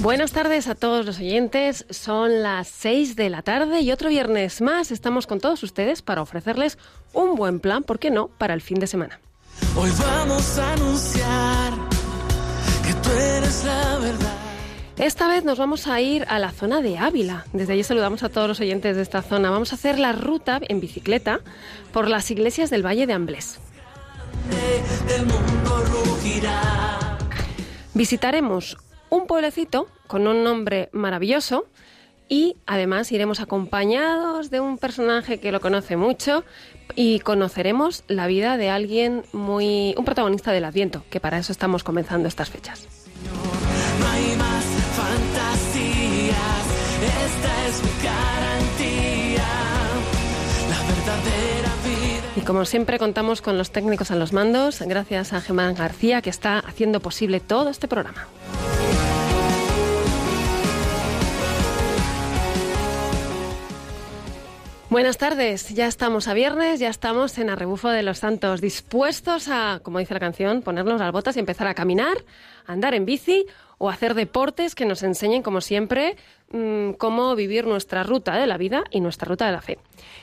Buenas tardes a todos los oyentes. Son las 6 de la tarde y otro viernes más estamos con todos ustedes para ofrecerles un buen plan, ¿por qué no?, para el fin de semana. Hoy vamos a anunciar que tú eres la verdad. Esta vez nos vamos a ir a la zona de Ávila. Desde allí saludamos a todos los oyentes de esta zona. Vamos a hacer la ruta en bicicleta por las iglesias del Valle de Amblés. Visitaremos un pueblecito con un nombre maravilloso y además iremos acompañados de un personaje que lo conoce mucho y conoceremos la vida de alguien muy un protagonista del Adviento, que para eso estamos comenzando estas fechas. No hay más fantasías. Esta es mi garantía. La verdadera vida. Y como siempre contamos con los técnicos a los mandos, gracias a Germán García que está haciendo posible todo este programa. Buenas tardes, ya estamos a viernes, ya estamos en Arrebufo de los Santos, dispuestos a, como dice la canción, ponernos las botas y empezar a caminar, andar en bici o hacer deportes que nos enseñen, como siempre, mm, cómo vivir nuestra ruta de la vida y nuestra ruta de la fe.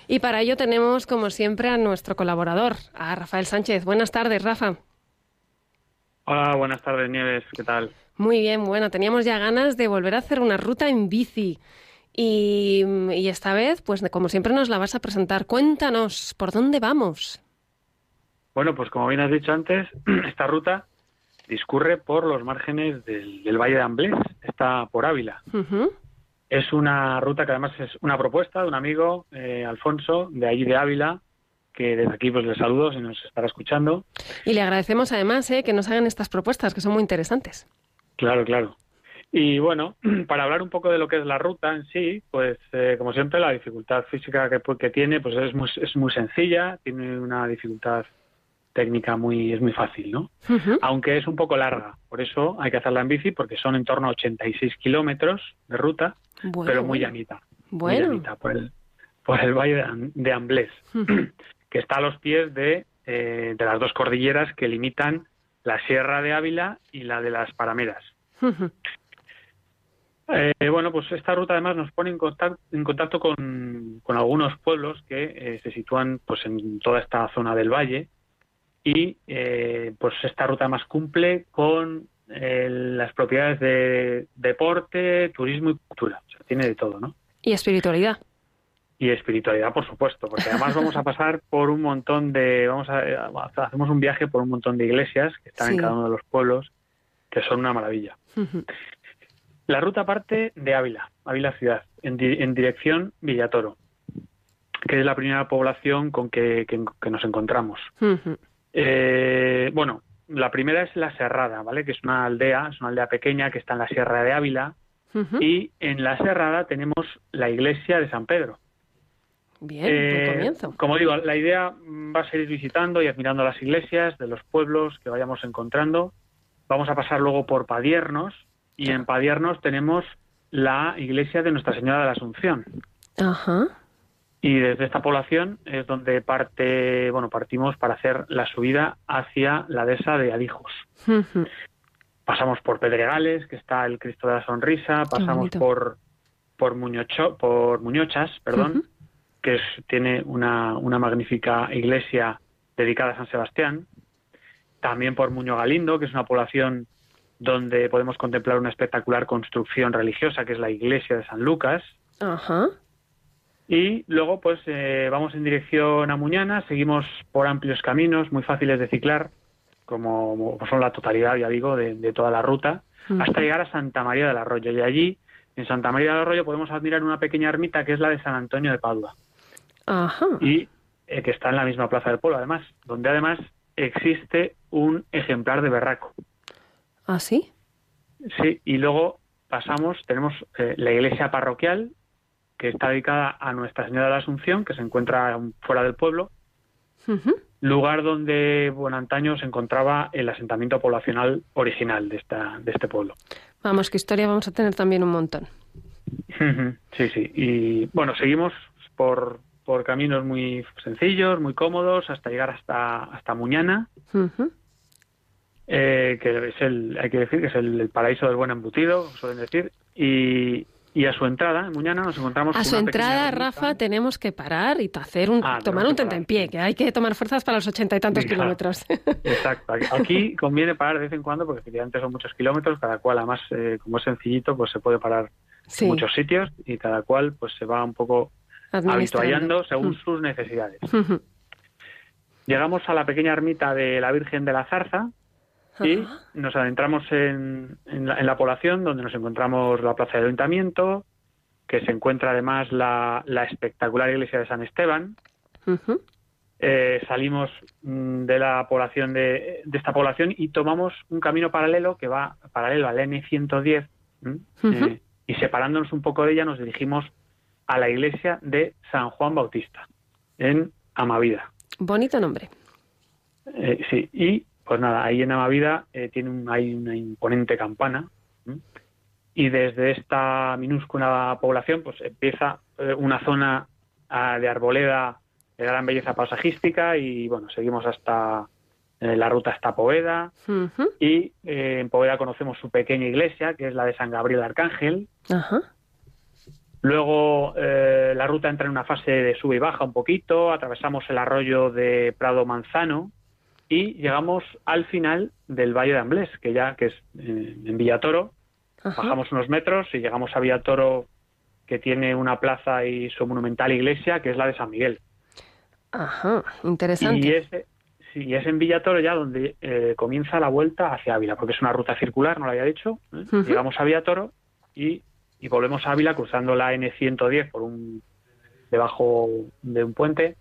Y para ello tenemos, como siempre, a nuestro colaborador, a Rafael Sánchez. Buenas tardes, Rafa. Hola, buenas tardes, Nieves. ¿Qué tal? Muy bien, bueno, teníamos ya ganas de volver a hacer una ruta en bici. Y, y esta vez, pues como siempre, nos la vas a presentar. Cuéntanos, ¿por dónde vamos? Bueno, pues como bien has dicho antes, esta ruta discurre por los márgenes del, del Valle de Amblés, está por Ávila. Es una ruta que además es una propuesta de un amigo, eh, Alfonso, de allí de Ávila, que desde aquí pues le saludo si nos estará escuchando. Y le agradecemos además eh, que nos hagan estas propuestas, que son muy interesantes. Claro, claro. Y bueno, para hablar un poco de lo que es la ruta en sí, pues eh, como siempre la dificultad física que, que tiene pues es muy, es muy sencilla, tiene una dificultad técnica muy es muy fácil, ¿no? Aunque es un poco larga, por eso hay que hacerla en bici porque son en torno a 86 kilómetros de ruta, Bueno, pero muy bueno. llanita, muy Bueno. llanita por el por el valle de, Am- de Amblés, que está a los pies de eh, de las dos cordilleras que limitan la Sierra de Ávila y la de las Parameras. Ujú. Eh, bueno, pues esta ruta además nos pone en contacto, en contacto con, con algunos pueblos que eh, se sitúan pues en toda esta zona del valle y eh, pues esta ruta además cumple con eh, las propiedades de deporte, turismo y cultura. O sea, tiene de todo, ¿no? Y espiritualidad. Y espiritualidad, por supuesto, porque además vamos a pasar por un montón de, vamos a, hacemos un viaje por un montón de iglesias que están Sí. en cada uno de los pueblos, que son una maravilla. Ujú. La ruta parte de Ávila, Ávila ciudad, en, di- en dirección Villatoro, que es la primera población con que, que- que nos encontramos. Eh, bueno, la primera es La Serrada, ¿vale? Que es una aldea, es una aldea pequeña que está en la Sierra de Ávila, y en La Serrada tenemos la iglesia de San Pedro. Bien, Eh, comienzo. Como digo, la idea va a ser ir visitando y admirando las iglesias de los pueblos que vayamos encontrando. Vamos a pasar luego por Padiernos y en Padiernos tenemos la iglesia de Nuestra Señora de la Asunción. Ajá. Y desde esta población es donde parte, bueno, partimos para hacer la subida hacia la dehesa de Alijos. Ujú. Pasamos por Pedregales, que está el Cristo de la Sonrisa, pasamos por por, Muñocho, por Muñochas, perdón, que es- tiene una, una magnífica iglesia dedicada a San Sebastián. También por Muño Galindo, que es una población donde podemos contemplar una espectacular construcción religiosa, que es la iglesia de San Lucas. Ajá. Y luego, pues, eh, vamos en dirección a Muñana, seguimos por amplios caminos, muy fáciles de ciclar, como, son la totalidad, ya digo, de, de toda la ruta, hasta llegar a Santa María del Arroyo. Y allí, en Santa María del Arroyo, podemos admirar una pequeña ermita que es la de San Antonio de Padua, Ajá. y eh, que está en la misma plaza del pueblo, además, donde además existe un ejemplar de berraco. ¿Ah, sí? Sí, y luego pasamos, tenemos eh, la iglesia parroquial, que está dedicada a Nuestra Señora de la Asunción, que se encuentra fuera del pueblo, lugar donde, bueno, antaño se encontraba el asentamiento poblacional original de, esta, de este pueblo. Vamos, que historia vamos a tener también un montón. Sí, sí. Y bueno, seguimos por, por caminos muy sencillos, muy cómodos, hasta llegar hasta, hasta Muñana, eh, que es el, hay que decir que es el, paraíso del buen embutido, suelen decir, y, y a su entrada, en Muñana, nos encontramos. A su entrada, Rafa, tenemos que parar y hacer un, ah, tomar un pie, que hay que tomar fuerzas para los ochenta y tantos kilómetros. Exacto. Aquí conviene parar de vez en cuando, porque efectivamente son muchos kilómetros, cada cual, además, eh, como es sencillito, pues se puede parar en muchos sitios y cada cual pues se va un poco habituallando según sus necesidades. Llegamos a la pequeña ermita de la Virgen de la Zarza, y nos adentramos en, la, población donde nos encontramos la plaza del ayuntamiento, que se encuentra además la, espectacular iglesia de San Esteban. Eh, salimos mm, de la población de, esta población y tomamos un camino paralelo que va paralelo al N110 eh, y separándonos un poco de ella nos dirigimos a la iglesia de San Juan Bautista en Amavida. Bonito nombre. Eh, sí, y pues nada, ahí en Amavida eh, tiene un, hay una imponente campana y desde esta minúscula población pues empieza eh, una zona ah, de arboleda de gran belleza paisajística y bueno, seguimos hasta eh, la ruta hasta Poveda. Y en Poveda conocemos su pequeña iglesia que es la de San Gabriel Arcángel. Luego la ruta entra en una fase de sube y baja un poquito, atravesamos el arroyo de Prado Manzano, y llegamos al final del Valle de Amblés, que ya que es eh, en Villatoro. Bajamos unos metros y llegamos a Villatoro, que tiene una plaza y su monumental iglesia, que es la de San Miguel. Ajá, interesante. Y es, sí, es en Villatoro ya donde eh, comienza la vuelta hacia Ávila, porque es una ruta circular, no lo había dicho. ¿eh? Llegamos a Villatoro y, y, volvemos a Ávila cruzando la N110 por un debajo de un puente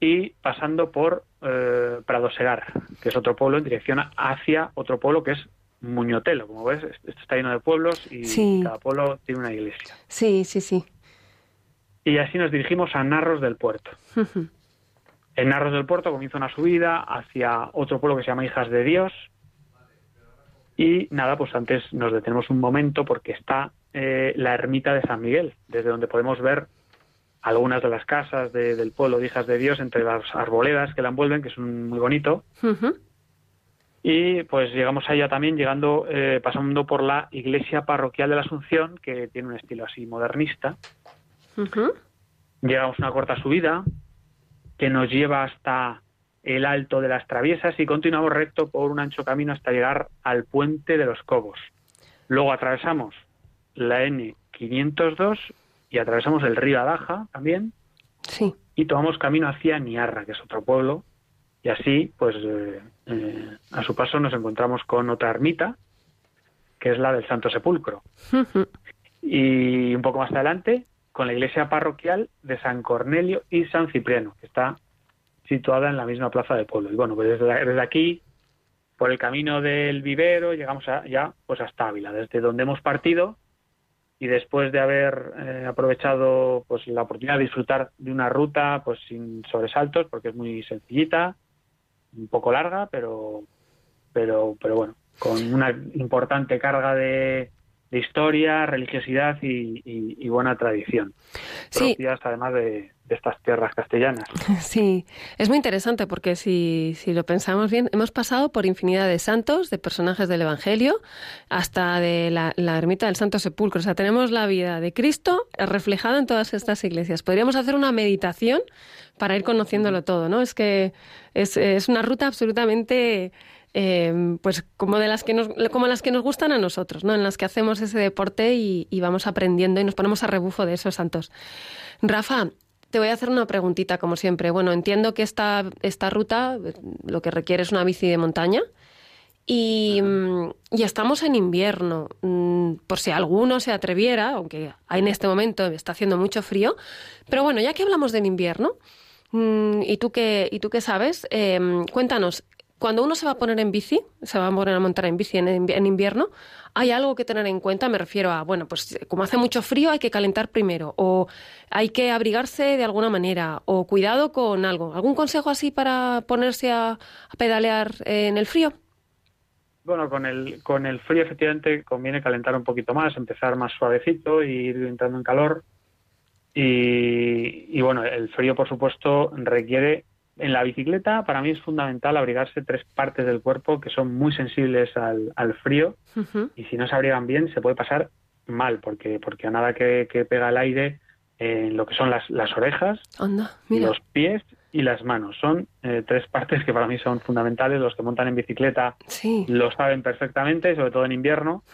y pasando por eh, Prado Segar, que es otro pueblo en dirección hacia otro pueblo que es Muñotelo. Como ves, esto está lleno de pueblos y cada pueblo tiene una iglesia. Sí, sí, sí. Y así nos dirigimos a Narros del Puerto. en Narros del Puerto comienza una subida hacia otro pueblo que se llama Hijas de Dios. Y nada, pues antes nos detenemos un momento porque está eh, la ermita de San Miguel, desde donde podemos ver algunas de las casas del pueblo de Hijas de Dios entre las arboledas que la envuelven, que es muy bonito. Y pues llegamos allá también, llegando, eh, pasando por la iglesia parroquial de la Asunción, que tiene un estilo así modernista. Llegamos a una corta subida que nos lleva hasta el alto de las traviesas y continuamos recto por un ancho camino hasta llegar al puente de los Cobos. Luego atravesamos la N502 y atravesamos el río Adaja también. Sí. Y tomamos camino hacia Niarra, que es otro pueblo. Y así, pues, eh, eh, a su paso nos encontramos con otra ermita, que es la del Santo Sepulcro. y un poco más adelante, con la iglesia parroquial de San Cornelio y San Cipriano, que está situada en la misma plaza del pueblo. Y bueno, pues desde, desde aquí, por el camino del vivero, llegamos ya pues hasta Ávila, desde donde hemos partido y después de haber eh, aprovechado pues la oportunidad de disfrutar de una ruta pues sin sobresaltos porque es muy sencillita un poco larga pero pero pero bueno con una importante carga de, de historia religiosidad y, buena tradición sí. además de, de estas tierras castellanas. Sí, es muy interesante porque si, si, lo pensamos bien, hemos pasado por infinidad de santos, de personajes del Evangelio, hasta de la, ermita del Santo Sepulcro. O sea, tenemos la vida de Cristo reflejada en todas estas iglesias. Podríamos hacer una meditación para ir conociéndolo todo, ¿no? Es que es, es una ruta absolutamente... Eh, pues como de las que nos como las que nos gustan a nosotros, ¿no? En las que hacemos ese deporte y, y vamos aprendiendo y nos ponemos a rebufo de esos santos. Rafa, te voy a hacer una preguntita, como siempre. Bueno, entiendo que esta, esta ruta lo que requiere es una bici de montaña. Y, mm, estamos en invierno. Mm, por si alguno se atreviera, aunque en este momento está haciendo mucho frío. Pero bueno, ya que hablamos del invierno, mm, y tú que, y tú que sabes, em, cuéntanos, cuando uno se va a poner en bici, se va a poner a montar en bici en, invierno, hay algo que tener en cuenta, me refiero a, bueno, pues como hace mucho frío hay que calentar primero, o hay que abrigarse de alguna manera, o cuidado con algo. ¿Algún consejo así para ponerse a, pedalear en el frío? Bueno, con el, con el frío efectivamente conviene calentar un poquito más, empezar más suavecito y ir entrando en calor. Y bueno, el frío, por supuesto, requiere en la bicicleta para mí es fundamental abrigarse tres partes del cuerpo que son muy sensibles al, al frío y si no se abrigan bien se puede pasar mal porque porque a nada que, que pega el aire en lo que son las, las orejas, Anda, los pies y las manos. Son eh, tres partes que para mí son fundamentales. Los que montan en bicicleta Sí. lo saben perfectamente, sobre todo en invierno.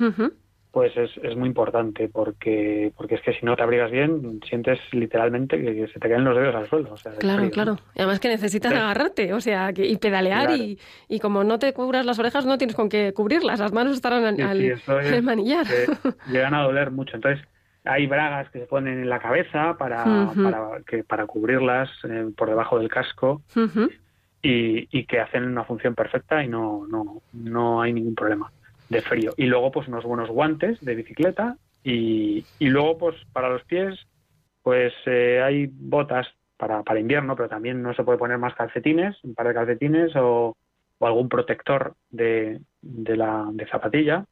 Pues es, es muy importante porque porque es que si no te abrigas bien, sientes literalmente que, se te caen los dedos al suelo. o sea, del Claro, frío, ¿no? claro. Y además que necesitas Sí. agarrarte, o sea, que, y pedalear Claro. y, y como no te cubras las orejas no tienes con qué cubrirlas, las manos estarán al, Sí, al- sí, eso es- al manillar. llegan a doler mucho. Entonces, hay bragas que se ponen en la cabeza para, para, que, para cubrirlas eh, por debajo del casco y, y que hacen una función perfecta y no, no, no hay ningún problema de frío. Y luego, pues unos buenos guantes de bicicleta y, y luego, pues para los pies, pues eh, hay botas para, para invierno, pero también no se puede poner más calcetines, un par de calcetines o, o algún protector de, de la de zapatilla.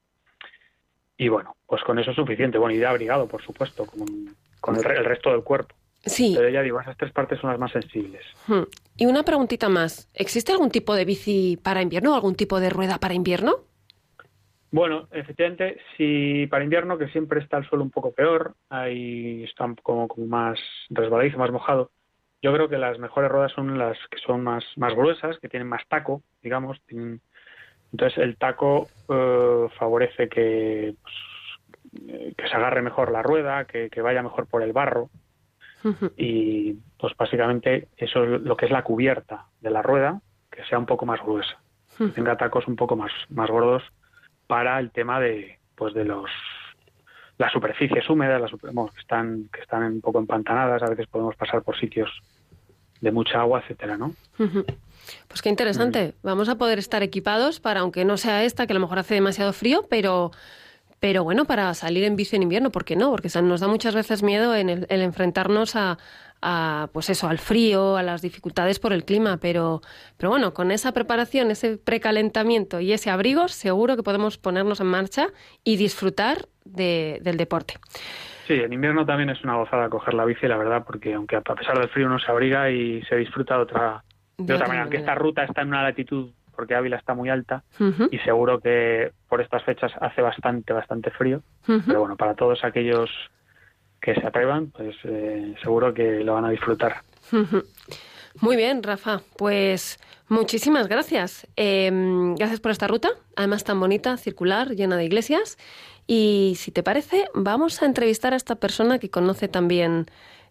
Y bueno, pues con eso es suficiente. Bueno, y de abrigado, por supuesto, con, con el, el resto del cuerpo. Sí. Pero ya digo, esas tres partes son las más sensibles. Hmm. Y una preguntita más. ¿Existe algún tipo de bici para invierno o algún tipo de rueda para invierno? Bueno, efectivamente, si para invierno, que siempre está el suelo un poco peor, ahí está como, como más resbaladizo, más mojado, yo creo que las mejores ruedas son las que son más, más gruesas, que tienen más taco, digamos. tienen- Entonces el taco eh, favorece que, pues, eh, que se agarre mejor la rueda, que, que vaya mejor por el barro. Y pues básicamente eso es lo que es la cubierta de la rueda, que sea un poco más gruesa. Que tenga tacos un poco más, más gordos para el tema de pues de los las superficies húmedas, las que están que están un poco empantanadas, a veces podemos pasar por sitios de mucha agua, etcétera, ¿no? Pues qué interesante. Vamos a poder estar equipados para, aunque no sea esta, que a lo mejor hace demasiado frío, pero, pero bueno, para salir en bici en invierno, ¿por qué no? Porque nos da muchas veces miedo en el, el enfrentarnos a, a, pues eso, al frío, a las dificultades por el clima, pero, pero bueno, con esa preparación, ese precalentamiento y ese abrigo, seguro que podemos ponernos en marcha y disfrutar de- del deporte. Sí, en invierno también es una gozada coger la bici, la verdad, porque aunque a pesar del frío uno se abriga y se disfruta de otra de, otra manera, aunque esta ruta está en una latitud porque Ávila está muy alta y seguro que por estas fechas hace bastante bastante frío, pero bueno, para todos aquellos que se atrevan, pues eh, seguro que lo van a disfrutar. Muy bien, Rafa. Pues muchísimas gracias. Eh, gracias por esta ruta, además tan bonita, circular, llena de iglesias. Y si te parece, vamos a entrevistar a esta persona que conoce también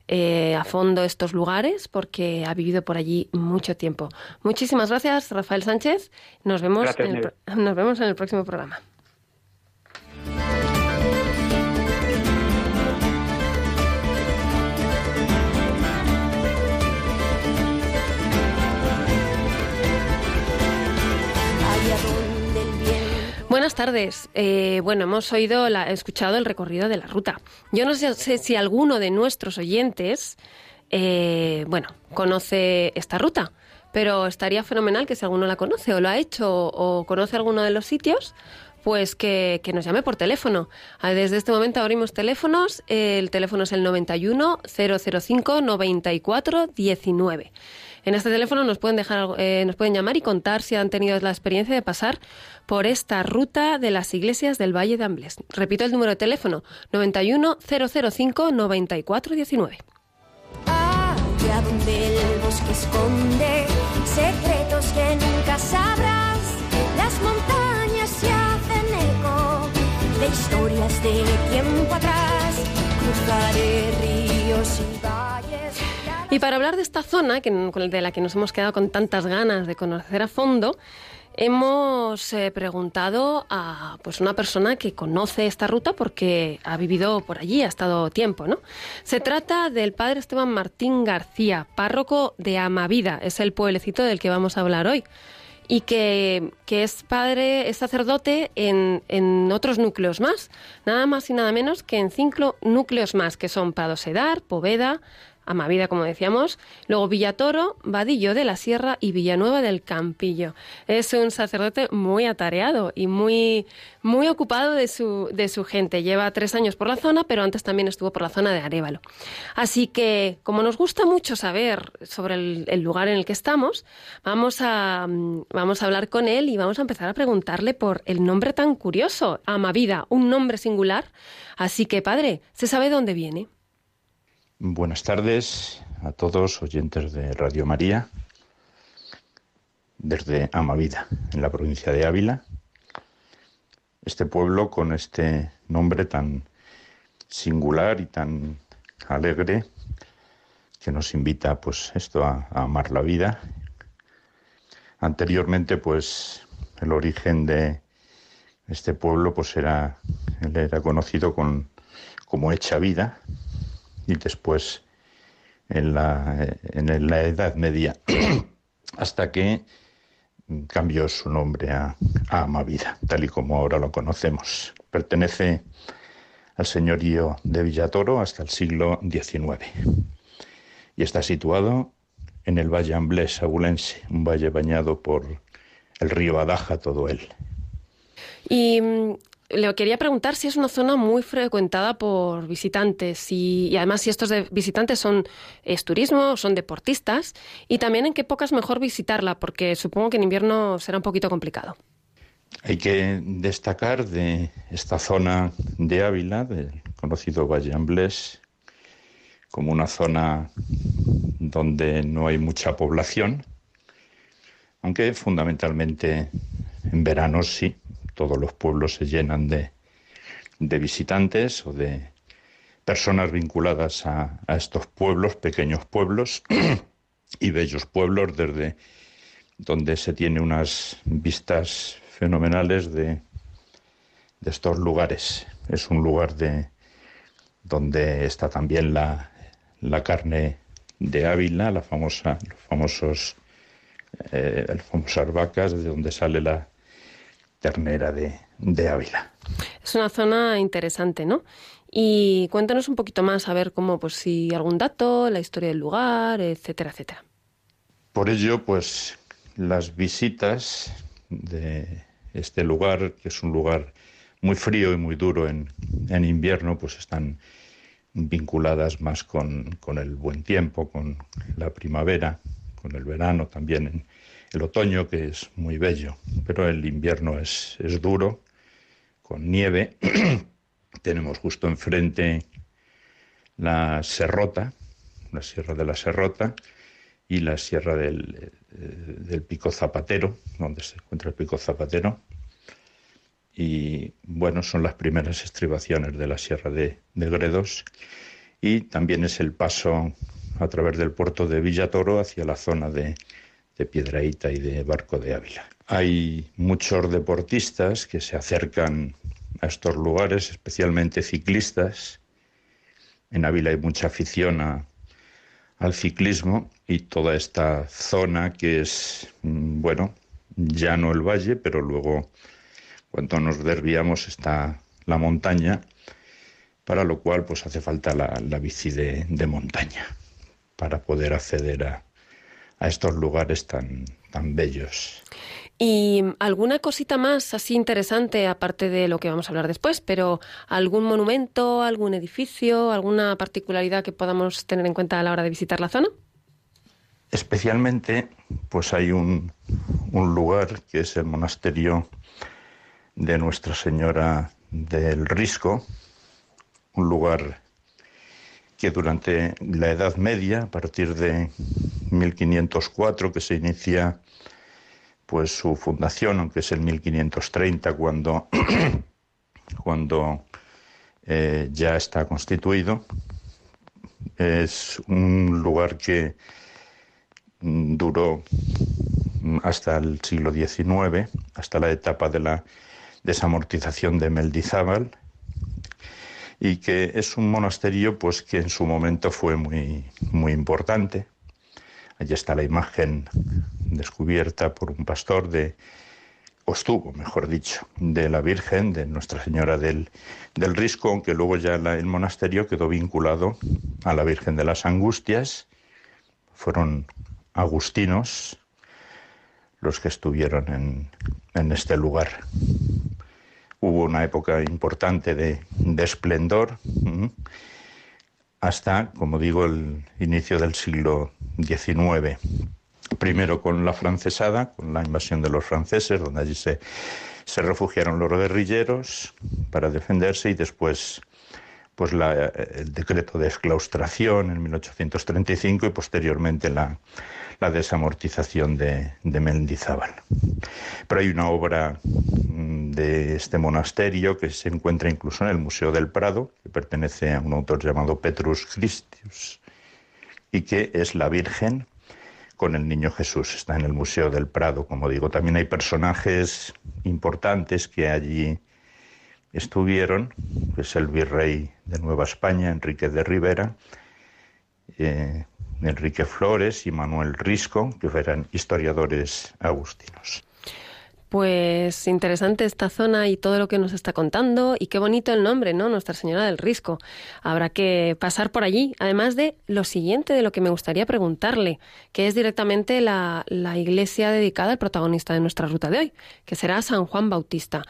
eh, a fondo estos lugares porque ha vivido por allí mucho tiempo. Muchísimas gracias, Rafael Sánchez. Nos vemos, Gracias, en, el, Nieves. pro- nos vemos en el próximo programa. Buenas tardes. Eh, bueno, hemos oído, la, escuchado el recorrido de la ruta. Yo no sé, si alguno de nuestros oyentes, eh, bueno, conoce esta ruta, pero estaría fenomenal que si alguno la conoce o lo ha hecho o, o conoce alguno de los sitios, pues que, que nos llame por teléfono. Ah, Desde este momento abrimos teléfonos. El teléfono es el 91 005 94 19. En este teléfono nos pueden dejar, eh, nos pueden llamar y contar si han tenido la experiencia de pasar por esta ruta de las iglesias del Valle de Ambles. Repito el número de teléfono 91 005 94 19. allá donde el bosque esconde secretos que nunca sabrás. Las montañas se hacen eco de historias de tiempo atrás. Cruzaré ríos y valles. Y para hablar de esta zona, que, de la que nos hemos quedado con tantas ganas de conocer a fondo, hemos eh, preguntado a pues una persona que conoce esta ruta porque ha vivido por allí, ha estado tiempo, ¿no? Se trata del padre Esteban Martín García, párroco de Amavida, es el pueblecito del que vamos a hablar hoy. y que, que es padre, es sacerdote en, en, otros núcleos más, nada más y nada menos que en cinco núcleos más, que son Pradosedar, Poveda, Amavida, como decíamos, luego Villatoro, Vadillo de la Sierra y Villanueva del Campillo. Es un sacerdote muy atareado y muy, muy ocupado de su, de su gente. Lleva tres años por la zona, pero antes también estuvo por la zona de Arevalo. Así que, como nos gusta mucho saber sobre el, lugar en el que estamos, vamos a, vamos a hablar con él y vamos a empezar a preguntarle por el nombre tan curioso, Amavida, un nombre singular. Así que, padre, ¿se sabe dónde viene? Buenas tardes a todos oyentes de Radio María desde Amavida, en la provincia de Ávila. Este pueblo con este nombre tan singular y tan alegre que nos invita pues esto a, amar la vida. Anteriormente pues el origen de este pueblo pues era, era conocido con, como Hecha Vida, y después en la, en la Edad Media, hasta que cambió su nombre a, Amavida, tal y como ahora lo conocemos. Pertenece al señorío de Villatoro hasta el siglo XIX y está situado en el Valle Amblés Abulense, un valle bañado por el río Adaja, todo él. Y le quería preguntar si es una zona muy frecuentada por visitantes y, además si estos visitantes son es turismo, son deportistas y también en qué épocas mejor visitarla, porque supongo que en invierno será un poquito complicado. Hay que destacar de esta zona de Ávila, del conocido Valle Amblés, como una zona donde no hay mucha población, aunque fundamentalmente en verano sí, todos los pueblos se llenan de, visitantes o de personas vinculadas a, estos pueblos, pequeños pueblos y bellos pueblos, desde donde se tiene unas vistas fenomenales de, de estos lugares. Es un lugar de donde está también la, la carne de Ávila, la famosa, los famosos, eh, las famosas vacas, de donde sale la, ternera de, de Ávila. Es una zona interesante, ¿no? Y cuéntanos un poquito más, a ver cómo, pues si algún dato, la historia del lugar, etcétera, etcétera. Por ello, pues las visitas de este lugar, que es un lugar muy frío y muy duro en, en invierno, pues están vinculadas más con, con, el buen tiempo, con la primavera, con el verano también en, el otoño, que es muy bello, pero el invierno es, es duro, con nieve. Tenemos justo enfrente la Serrota, la Sierra de la Serrota, y la Sierra del, eh, del Pico Zapatero, donde se encuentra el Pico Zapatero. Y bueno, son las primeras estribaciones de la Sierra de, de Gredos. Y también es el paso a través del puerto de Villatoro hacia la zona de, de Piedraíta y de Barco de Ávila. Hay muchos deportistas que se acercan a estos lugares, especialmente ciclistas. En Ávila hay mucha afición al ciclismo y toda esta zona que es, mm, bueno, ya no el valle, pero luego cuando nos desviamos está la montaña, para lo cual pues hace falta la, bici de montaña para poder acceder a, a estos lugares tan, tan bellos. ¿Y alguna cosita más así interesante, aparte de lo que vamos a hablar después, pero algún monumento, algún edificio, alguna particularidad que podamos tener en cuenta a la hora de visitar la zona? Especialmente, pues hay un, un lugar que es el monasterio de Nuestra Señora del Risco, un lugar que durante la Edad Media, a partir de 1504, que se inicia pues su fundación, aunque es el 1530 cuando, cuando eh, ya está constituido, es un lugar que duró hasta el siglo XIX, hasta la etapa de la desamortización de Meldizábal, y que es un monasterio pues que en su momento fue muy, muy importante. Allí está la imagen descubierta por un pastor de, o estuvo, mejor dicho, de la Virgen, de Nuestra Señora del, del Risco, aunque luego ya el monasterio quedó vinculado a la Virgen de las Angustias. Fueron agustinos los que estuvieron en, en este lugar. Hubo una época importante de, esplendor hasta, como digo, el inicio del siglo XIX primero con la francesada, con la invasión de los franceses, donde allí se, se refugiaron los guerrilleros para defenderse y después pues la, el decreto de exclaustración en 1835 y posteriormente la, la desamortización de, de, Mendizábal. Pero hay una obra mm, de este monasterio que se encuentra incluso en el Museo del Prado, que pertenece a un autor llamado Petrus Christius, y que es la Virgen con el Niño Jesús. Está en el Museo del Prado, como digo. También hay personajes importantes que allí estuvieron, es el virrey de Nueva España, Enrique de Rivera, eh, Enrique Flores y Manuel Risco, que eran historiadores agustinos. Pues interesante esta zona y todo lo que nos está contando y qué bonito el nombre, ¿no? Nuestra Señora del Risco. Habrá que pasar por allí, además de lo siguiente de lo que me gustaría preguntarle, que es directamente la, la iglesia dedicada al protagonista de nuestra ruta de hoy, que será San Juan Bautista.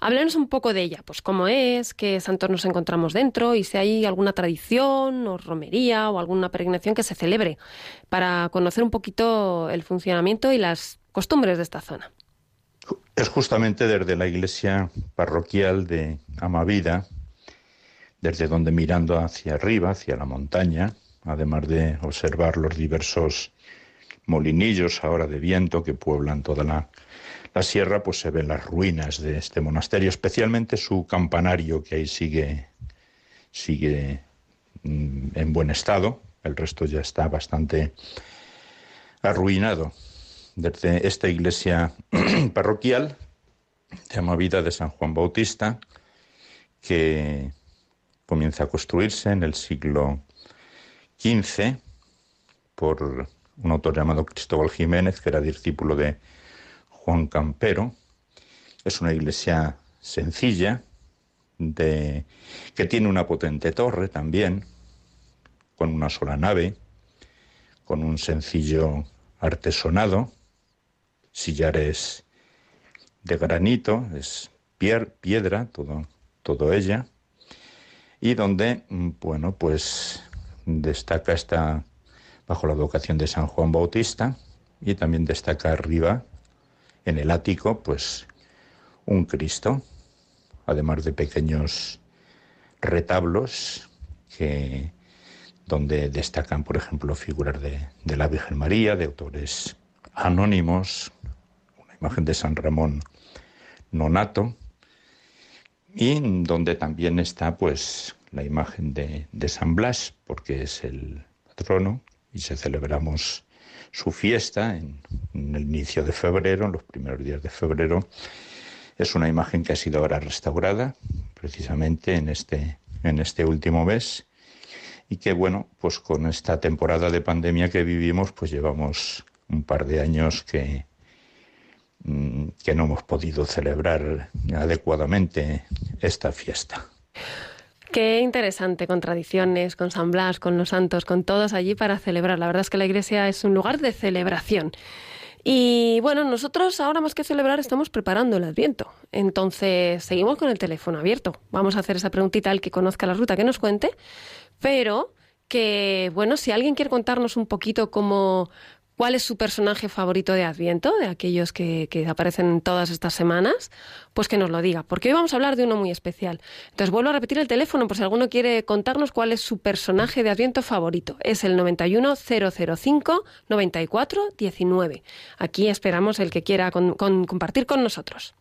Háblenos un poco de ella, pues cómo es, qué santos nos encontramos dentro y si hay alguna tradición o romería o alguna peregrinación que se celebre para conocer un poquito el funcionamiento y las costumbres de esta zona es justamente desde la iglesia parroquial de Amavida, desde donde mirando hacia arriba, hacia la montaña, además de observar los diversos molinillos ahora de viento que pueblan toda la, la sierra, pues se ven las ruinas de este monasterio, especialmente su campanario que ahí sigue, sigue mm, en buen estado, el resto ya está bastante arruinado desde esta iglesia parroquial Vida de San Juan Bautista, que comienza a construirse en el siglo XV por un autor llamado Cristóbal Jiménez, que era discípulo de Juan Campero. Es una iglesia sencilla, de, que tiene una potente torre también, con una sola nave, con un sencillo artesonado, sillares de granito, es piedra, todo, todo ella, y donde, mm, bueno, pues destaca esta bajo la vocación de San Juan Bautista y también destaca arriba, en el ático, pues un Cristo, además de pequeños retablos que donde destacan, por ejemplo, figuras de, de la Virgen María, de autores anónimos, una imagen de San Ramón Nonato, y donde también está pues la imagen de, San Blas, porque es el patrono, y se celebramos su fiesta en, en, el inicio de febrero, en los primeros días de febrero. Es una imagen que ha sido ahora restaurada, precisamente en este, en este último mes, y que bueno, pues con esta temporada de pandemia que vivimos, pues llevamos un par de años que, mm, que no hemos podido celebrar adecuadamente esta fiesta. Qué interesante, con tradiciones, con San Blas, con los santos, con todos allí para celebrar. La verdad es que la iglesia es un lugar de celebración. Y bueno, nosotros ahora más que celebrar estamos preparando el Adviento. Entonces, seguimos con el teléfono abierto. Vamos a hacer esa preguntita al que conozca la ruta que nos cuente, pero que, bueno, si alguien quiere contarnos un poquito cómo, ¿Cuál es su personaje favorito de Adviento, de aquellos que, que, aparecen todas estas semanas? Pues que nos lo diga, porque hoy vamos a hablar de uno muy especial. Entonces vuelvo a repetir el teléfono por si alguno quiere contarnos cuál es su personaje de Adviento favorito. Es el 91005 9419. Aquí esperamos el que quiera con, compartir con nosotros.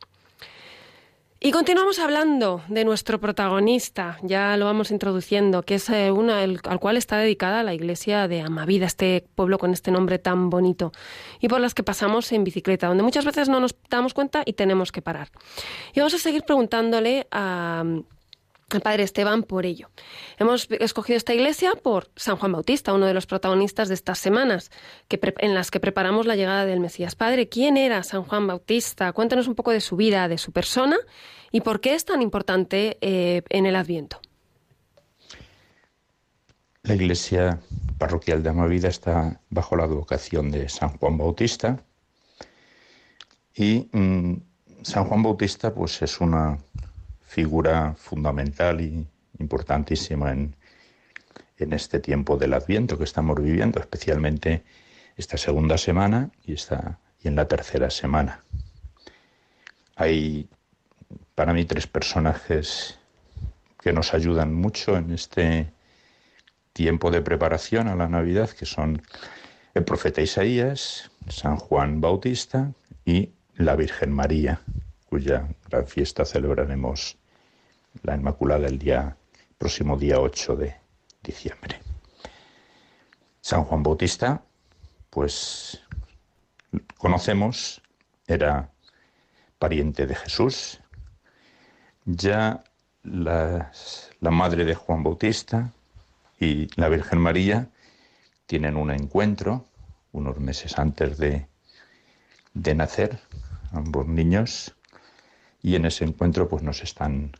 Y continuamos hablando de nuestro protagonista, ya lo vamos introduciendo, que es eh, una, al cual está dedicada la iglesia de Amavida, este pueblo con este nombre tan bonito, y por las que pasamos en bicicleta, donde muchas veces no nos damos cuenta y tenemos que parar. Y vamos a seguir preguntándole a, al Padre Esteban por ello. Hemos escogido esta iglesia por San Juan Bautista, uno de los protagonistas de estas semanas en las que preparamos la llegada del Mesías. Padre, ¿quién era San Juan Bautista? Cuéntanos un poco de su vida, de su persona y por qué es tan importante eh, en el Adviento. La iglesia parroquial de Amavida está bajo la advocación de San Juan Bautista y mm, San Juan Bautista pues es una figura fundamental y importantísima en, en este tiempo del Adviento que estamos viviendo, especialmente esta segunda semana y, esta, y en la tercera semana. Hay para mí tres personajes que nos ayudan mucho en este tiempo de preparación a la Navidad, que son el profeta Isaías, San Juan Bautista y la Virgen María, cuya gran fiesta celebraremos la Inmaculada el día próximo día 8 de diciembre. San Juan Bautista, pues conocemos, era pariente de Jesús. Ya la madre de Juan Bautista, y la Virgen María tienen un encuentro unos meses antes de, de nacer, ambos niños, y en ese encuentro pues nos están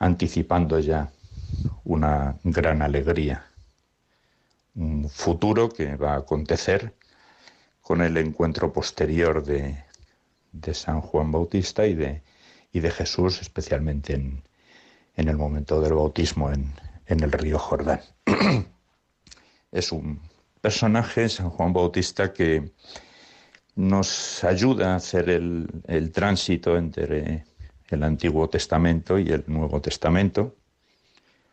anticipando ya una gran alegría, un futuro que va a acontecer con el encuentro posterior de, San Juan Bautista y de, Jesús, especialmente en, el momento del bautismo en, el río Jordán. es un personaje, San Juan Bautista, que nos ayuda a hacer el, tránsito entre el Antiguo Testamento y el Nuevo Testamento,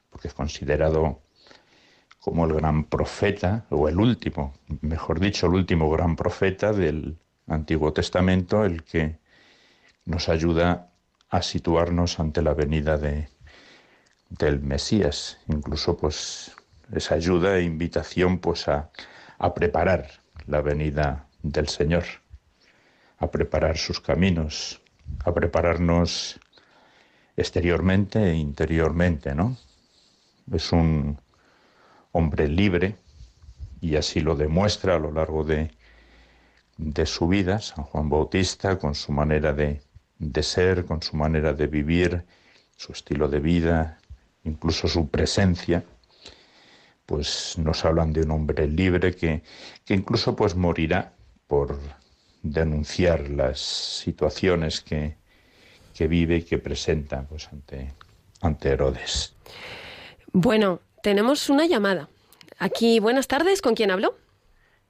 porque es considerado como el gran profeta, o el último, mejor dicho, el último gran profeta del Antiguo Testamento, el que nos ayuda a situarnos ante la venida de, del Mesías, incluso pues esa ayuda e invitación pues a, a preparar la venida del Señor, a preparar sus caminos, a prepararnos exteriormente e interiormente, ¿no? Es un hombre libre y así lo demuestra a lo largo de, de su vida, San Juan Bautista, con su manera de, de ser, con su manera de vivir, su estilo de vida, incluso su presencia, pues nos hablan de un hombre libre que, que incluso pues morirá por denunciar las situaciones que, que vive y que presenta pues ante, ante Herodes. Bueno, tenemos una llamada. Aquí, buenas tardes, ¿con quién hablo?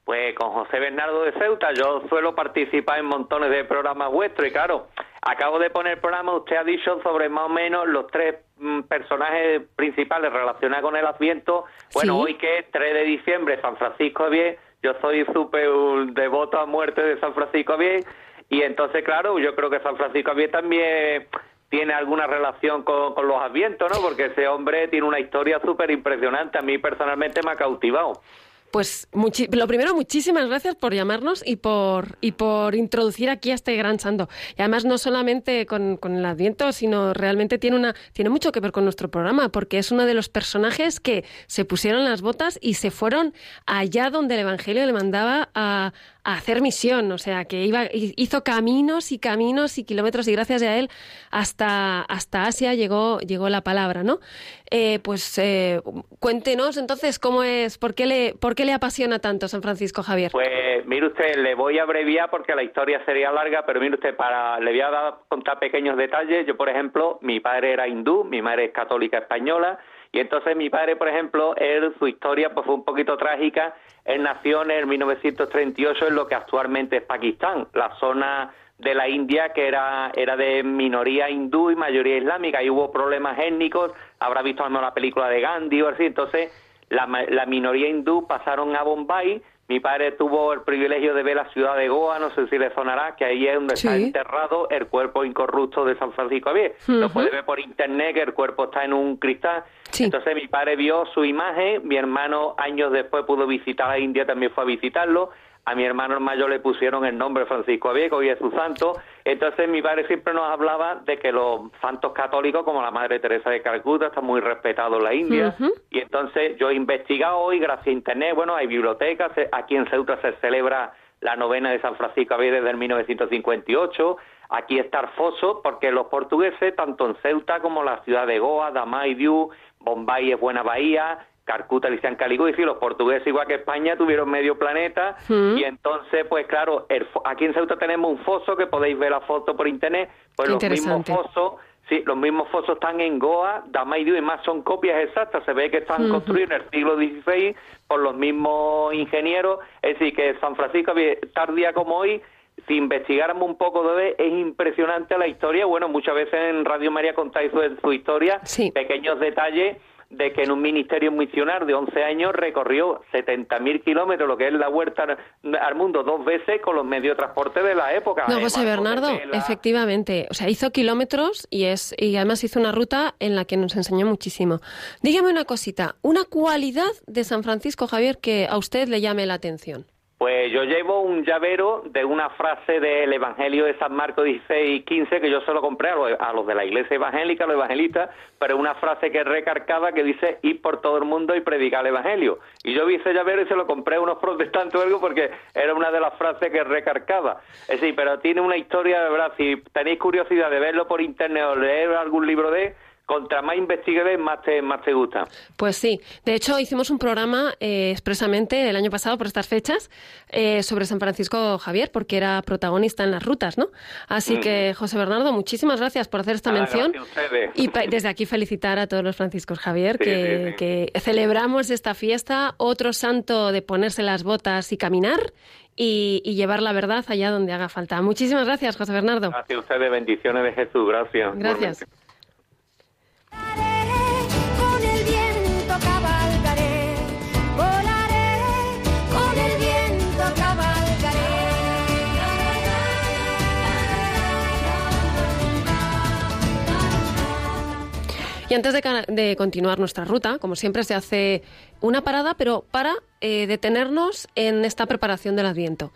Pues con José Bernardo de Ceuta, yo suelo participar en montones de programas vuestros y claro, acabo de poner el programa, usted ha dicho sobre más o menos los tres mm, personajes principales relacionados con el Adviento. Bueno, hoy que es 3 de diciembre, San Francisco Javier, yo soy súper devoto a muerte de San Francisco Javier y entonces, claro, yo creo que San Francisco Javier también tiene alguna relación con, los Advientos, ¿no? Porque ese hombre tiene una historia súper impresionante, a mí personalmente me ha cautivado. Pues lo primero, muchísimas gracias por llamarnos y por, y por introducir aquí a este gran santo. Y además no solamente con, con, el Adviento, sino realmente tiene, una, tiene mucho que ver con nuestro programa, porque es uno de los personajes que se pusieron las botas y se fueron allá donde el Evangelio le mandaba a, a hacer misión, o sea, que iba, hizo caminos y caminos y kilómetros y gracias a él hasta, hasta Asia llegó, llegó la palabra, ¿no? Eh, pues eh, cuéntenos entonces cómo es, por qué, le, por qué le apasiona tanto San Francisco Javier. Pues mire usted, le voy a abreviar porque la historia sería larga, pero mire usted, para, le voy a dar, contar pequeños detalles. Yo, por ejemplo, mi padre era hindú, mi madre es católica española, y entonces mi padre, por ejemplo, él, su historia pues fue un poquito trágica. Él nació en el 1938 en lo que actualmente es Pakistán, la zona de la India que era, era de minoría hindú y mayoría islámica. Y hubo problemas étnicos, habrá visto la película de Gandhi o así, entonces la, la minoría hindú pasaron a Bombay mi padre tuvo el privilegio de ver la ciudad de Goa, no sé si le sonará, que ahí es donde está enterrado el cuerpo incorrupto de San Francisco Javier. Lo puede ver por internet, que el cuerpo está en un cristal. Entonces mi padre vio su imagen, mi hermano años después pudo visitar a India, también fue a visitarlo. A mi hermano mayor le pusieron el nombre Francisco Javier, y es su santo. Entonces mi padre siempre nos hablaba de que los santos católicos, como la Madre Teresa de Calcuta, están muy respetados en la India. Y entonces yo he investigado hoy, gracias a Internet, bueno, hay bibliotecas, aquí en Ceuta se celebra la novena de San Francisco Javier desde el 1958. Aquí está el foso, porque los portugueses, tanto en Ceuta como en la ciudad de Goa, Damaidiu, Bombay es Buena Bahía, Carcuta, Lisian Caligú, y los portugueses, igual que España, tuvieron medio planeta, y entonces, pues claro, aquí en Ceuta tenemos un foso, que podéis ver la foto por internet, pues los mismos fosos, sí, los mismos fosos están en Goa, Damaidiu, y más son copias exactas, se ve que están construidos en el siglo XVI por los mismos ingenieros, es decir, que San Francisco, tardía como hoy, si investigáramos un poco de es impresionante la historia. Bueno, muchas veces en Radio María contáis su, su historia, pequeños detalles de que en un ministerio misionar de 11 años recorrió 70.000 kilómetros, lo que es la huerta al mundo, dos veces con los medios de transporte de la época. No, José Bernardo, efectivamente. O sea, hizo kilómetros y, es, y además hizo una ruta en la que nos enseñó muchísimo. Dígame una cosita, una cualidad de San Francisco Javier que a usted le llame la atención. Pues yo llevo un llavero de una frase del Evangelio de San Marcos 16 y 15 que yo se lo compré a los, de la iglesia evangélica, a los evangelistas, pero una frase que es recargada que dice ir por todo el mundo y predicar el Evangelio. Y yo vi ese llavero y se lo compré a unos protestantes o algo porque era una de las frases que es recargada. Es decir, pero tiene una historia de verdad. Si tenéis curiosidad de verlo por internet o leer algún libro de contra más investigues, más te, más te gusta. Pues sí. De hecho, hicimos un programa eh, expresamente el año pasado por estas fechas eh, sobre San Francisco Javier, porque era protagonista en las rutas, ¿no? Así que, José Bernardo, muchísimas gracias por hacer esta mención. Y desde aquí felicitar a todos los franciscos Javier, que, celebramos esta fiesta, otro santo de ponerse las botas y caminar y, llevar la verdad allá donde haga falta. Muchísimas gracias, José Bernardo. Gracias a ustedes, bendiciones de Jesús, gracias. Gracias. Y antes de, continuar nuestra ruta, como siempre se hace una parada, pero para eh, detenernos en esta preparación del Adviento.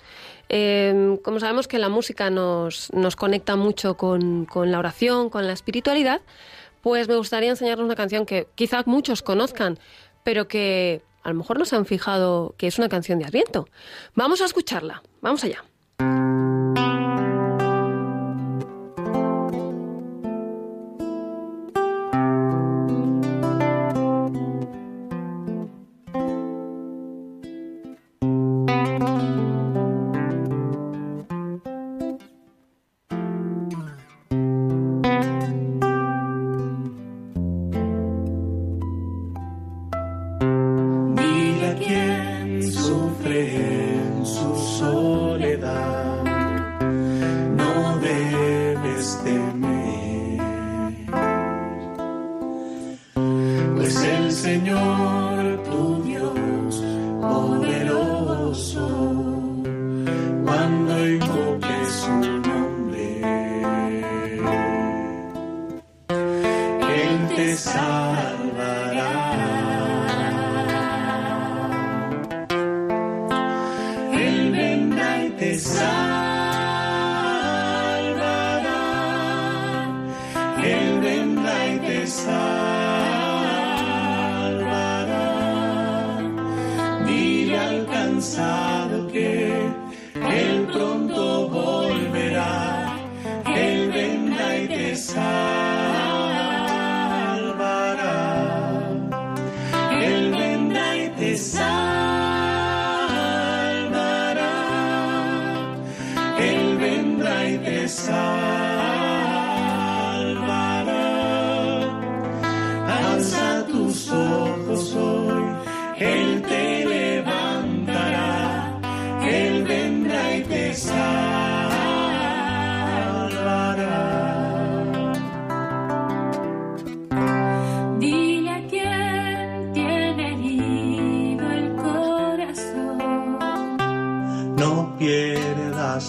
Em, como sabemos que la música nos, nos conecta mucho con, con la oración, con la espiritualidad, pues me gustaría enseñarles una canción que quizá muchos conozcan, pero que a lo mejor no se han fijado que es una canción de Adviento. Vamos a escucharla. Vamos allá. Sando y copies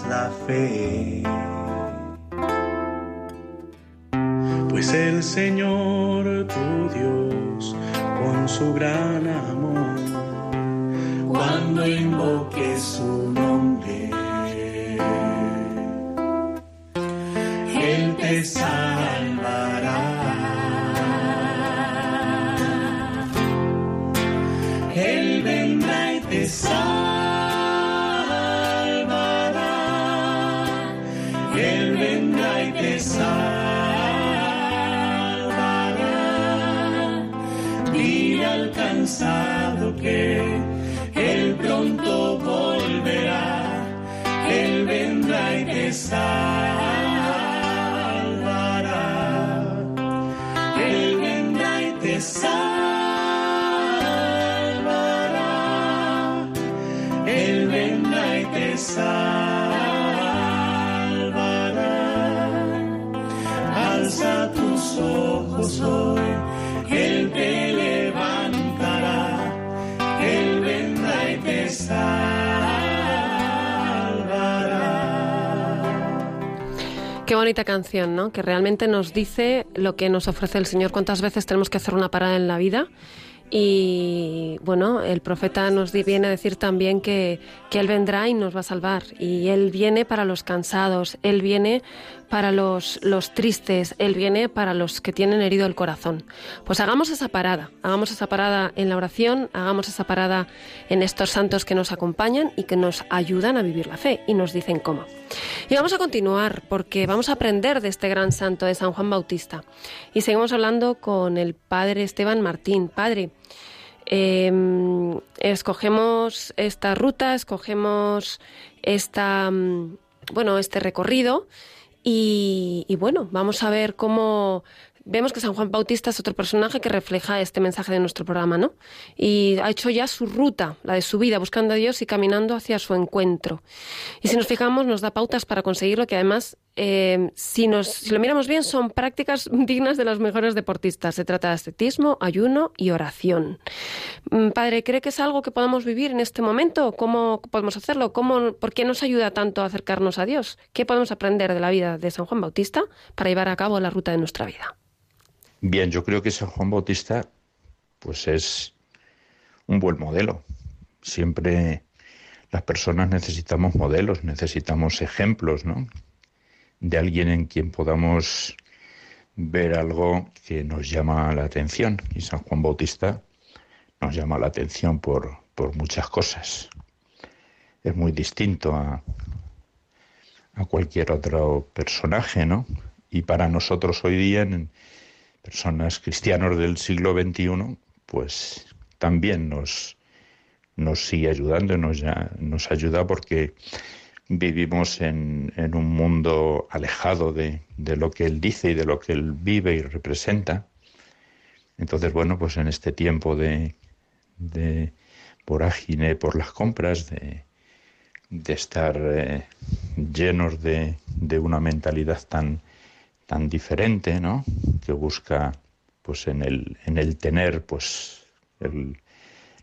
la fe. Pues el Señor tu Dios, con su gran amor, cuando invoques su nombre, Él te salva. Qué bonita canción, ¿no? Que realmente nos dice lo que nos ofrece el Señor. ¿Cuántas veces tenemos que hacer una parada en la vida? Y bueno, el profeta nos viene a decir también que, que Él vendrá y nos va a salvar. Y Él viene para los cansados, Él viene para los, los tristes, Él viene para los que tienen herido el corazón. Pues hagamos esa parada, hagamos esa parada en la oración, hagamos esa parada en estos santos que nos acompañan y que nos ayudan a vivir la fe y nos dicen cómo. Y vamos a continuar porque vamos a aprender de este gran santo de San Juan Bautista. Y seguimos hablando con el padre Esteban Martín. Padre, eh, escogemos esta ruta, escogemos esta, mm, bueno, este recorrido y, bueno, vamos a ver cómo vemos que San Juan Bautista es otro personaje que refleja este mensaje de nuestro programa, ¿no? Y ha hecho ya su ruta, la de su vida, buscando a Dios y caminando hacia su encuentro. Y si nos fijamos, nos da pautas para conseguirlo, que además, eh, si, nos, si lo miramos bien, son prácticas dignas de los mejores deportistas. Se trata de ascetismo, ayuno y oración. Mm, Padre, ¿cree que es algo que podamos vivir en este momento? ¿Cómo podemos hacerlo? ¿Cómo, ¿Por qué nos ayuda tanto a acercarnos a Dios? ¿Qué podemos aprender de la vida de San Juan Bautista para llevar a cabo la ruta de nuestra vida? Bien, yo creo que San Juan Bautista pues es un buen modelo. Siempre las personas necesitamos modelos, necesitamos ejemplos, ¿no? De alguien en quien podamos ver algo que nos llama la atención. Y San Juan Bautista nos llama la atención por, por muchas cosas. Es muy distinto a, a cualquier otro personaje, ¿no? Y para nosotros hoy día, personas cristianos del siglo XXI, pues también nos, nos sigue ayudando, nos, nos ayuda porque vivimos en, en un mundo alejado de, lo que él dice y de lo que él vive y representa. Entonces, bueno, pues en este tiempo de, de vorágine por las compras, de, de estar eh, llenos de, de una mentalidad tan, tan diferente, ¿no? Que busca, pues, en el, en el tener, pues, el-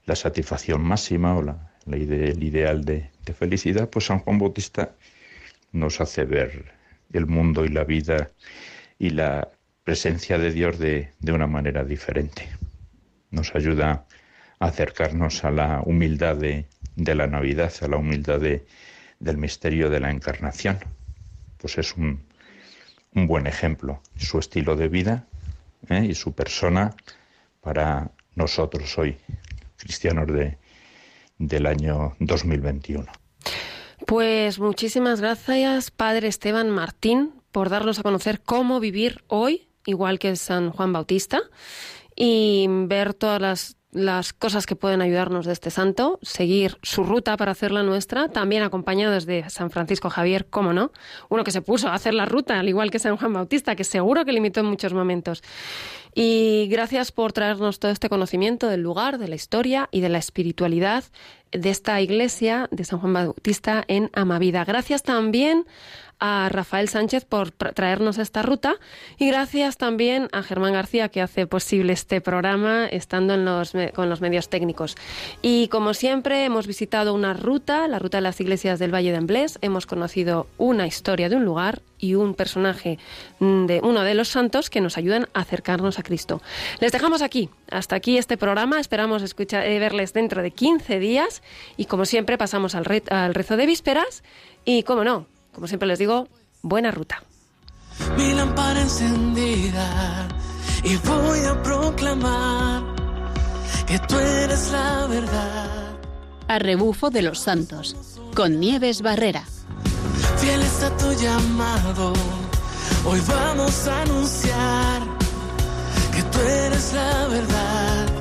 la satisfacción máxima o la, el ideal de, felicidad, pues San Juan Bautista nos hace ver el mundo y la vida y la presencia de Dios de, una manera diferente. Nos ayuda a acercarnos a la humildad de, la Navidad, a la humildad de- del misterio de la encarnación. Pues es un, un buen ejemplo, su estilo de vida ¿eh? y su persona para nosotros hoy, cristianos de, del año 2021. Pues muchísimas gracias, Padre Esteban Martín, por darnos a conocer cómo vivir hoy, igual que San Juan Bautista, y ver todas las, las cosas que pueden ayudarnos de este santo, seguir su ruta para hacerla nuestra, también acompañados de San Francisco Javier, cómo no, uno que se puso a hacer la ruta, al igual que San Juan Bautista, que seguro que limitó en muchos momentos. Y gracias por traernos todo este conocimiento del lugar, de la historia y de la espiritualidad de esta iglesia de San Juan Bautista en Amavida. Gracias también a Rafael Sánchez por tra- traernos esta ruta. Y gracias también a Germán García que hace posible este programa estando en los, con los medios técnicos. Y como siempre hemos visitado una ruta, la ruta de las iglesias del Valle de Amblés, hemos conocido una historia de un lugar y un personaje mm, de uno de los santos que nos ayudan a acercarnos a Cristo. Les dejamos aquí, hasta aquí este programa, esperamos escuchar, eh, verles dentro de 15 días. Y como siempre pasamos al, al rezo de vísperas. Y como no, como siempre les digo, buena ruta. mi lámpara encendida y voy a proclamar que tú eres la verdad. A rebufo de los santos, con Nieves Barrera. Fieles a tu llamado, hoy vamos a anunciar que tú eres la verdad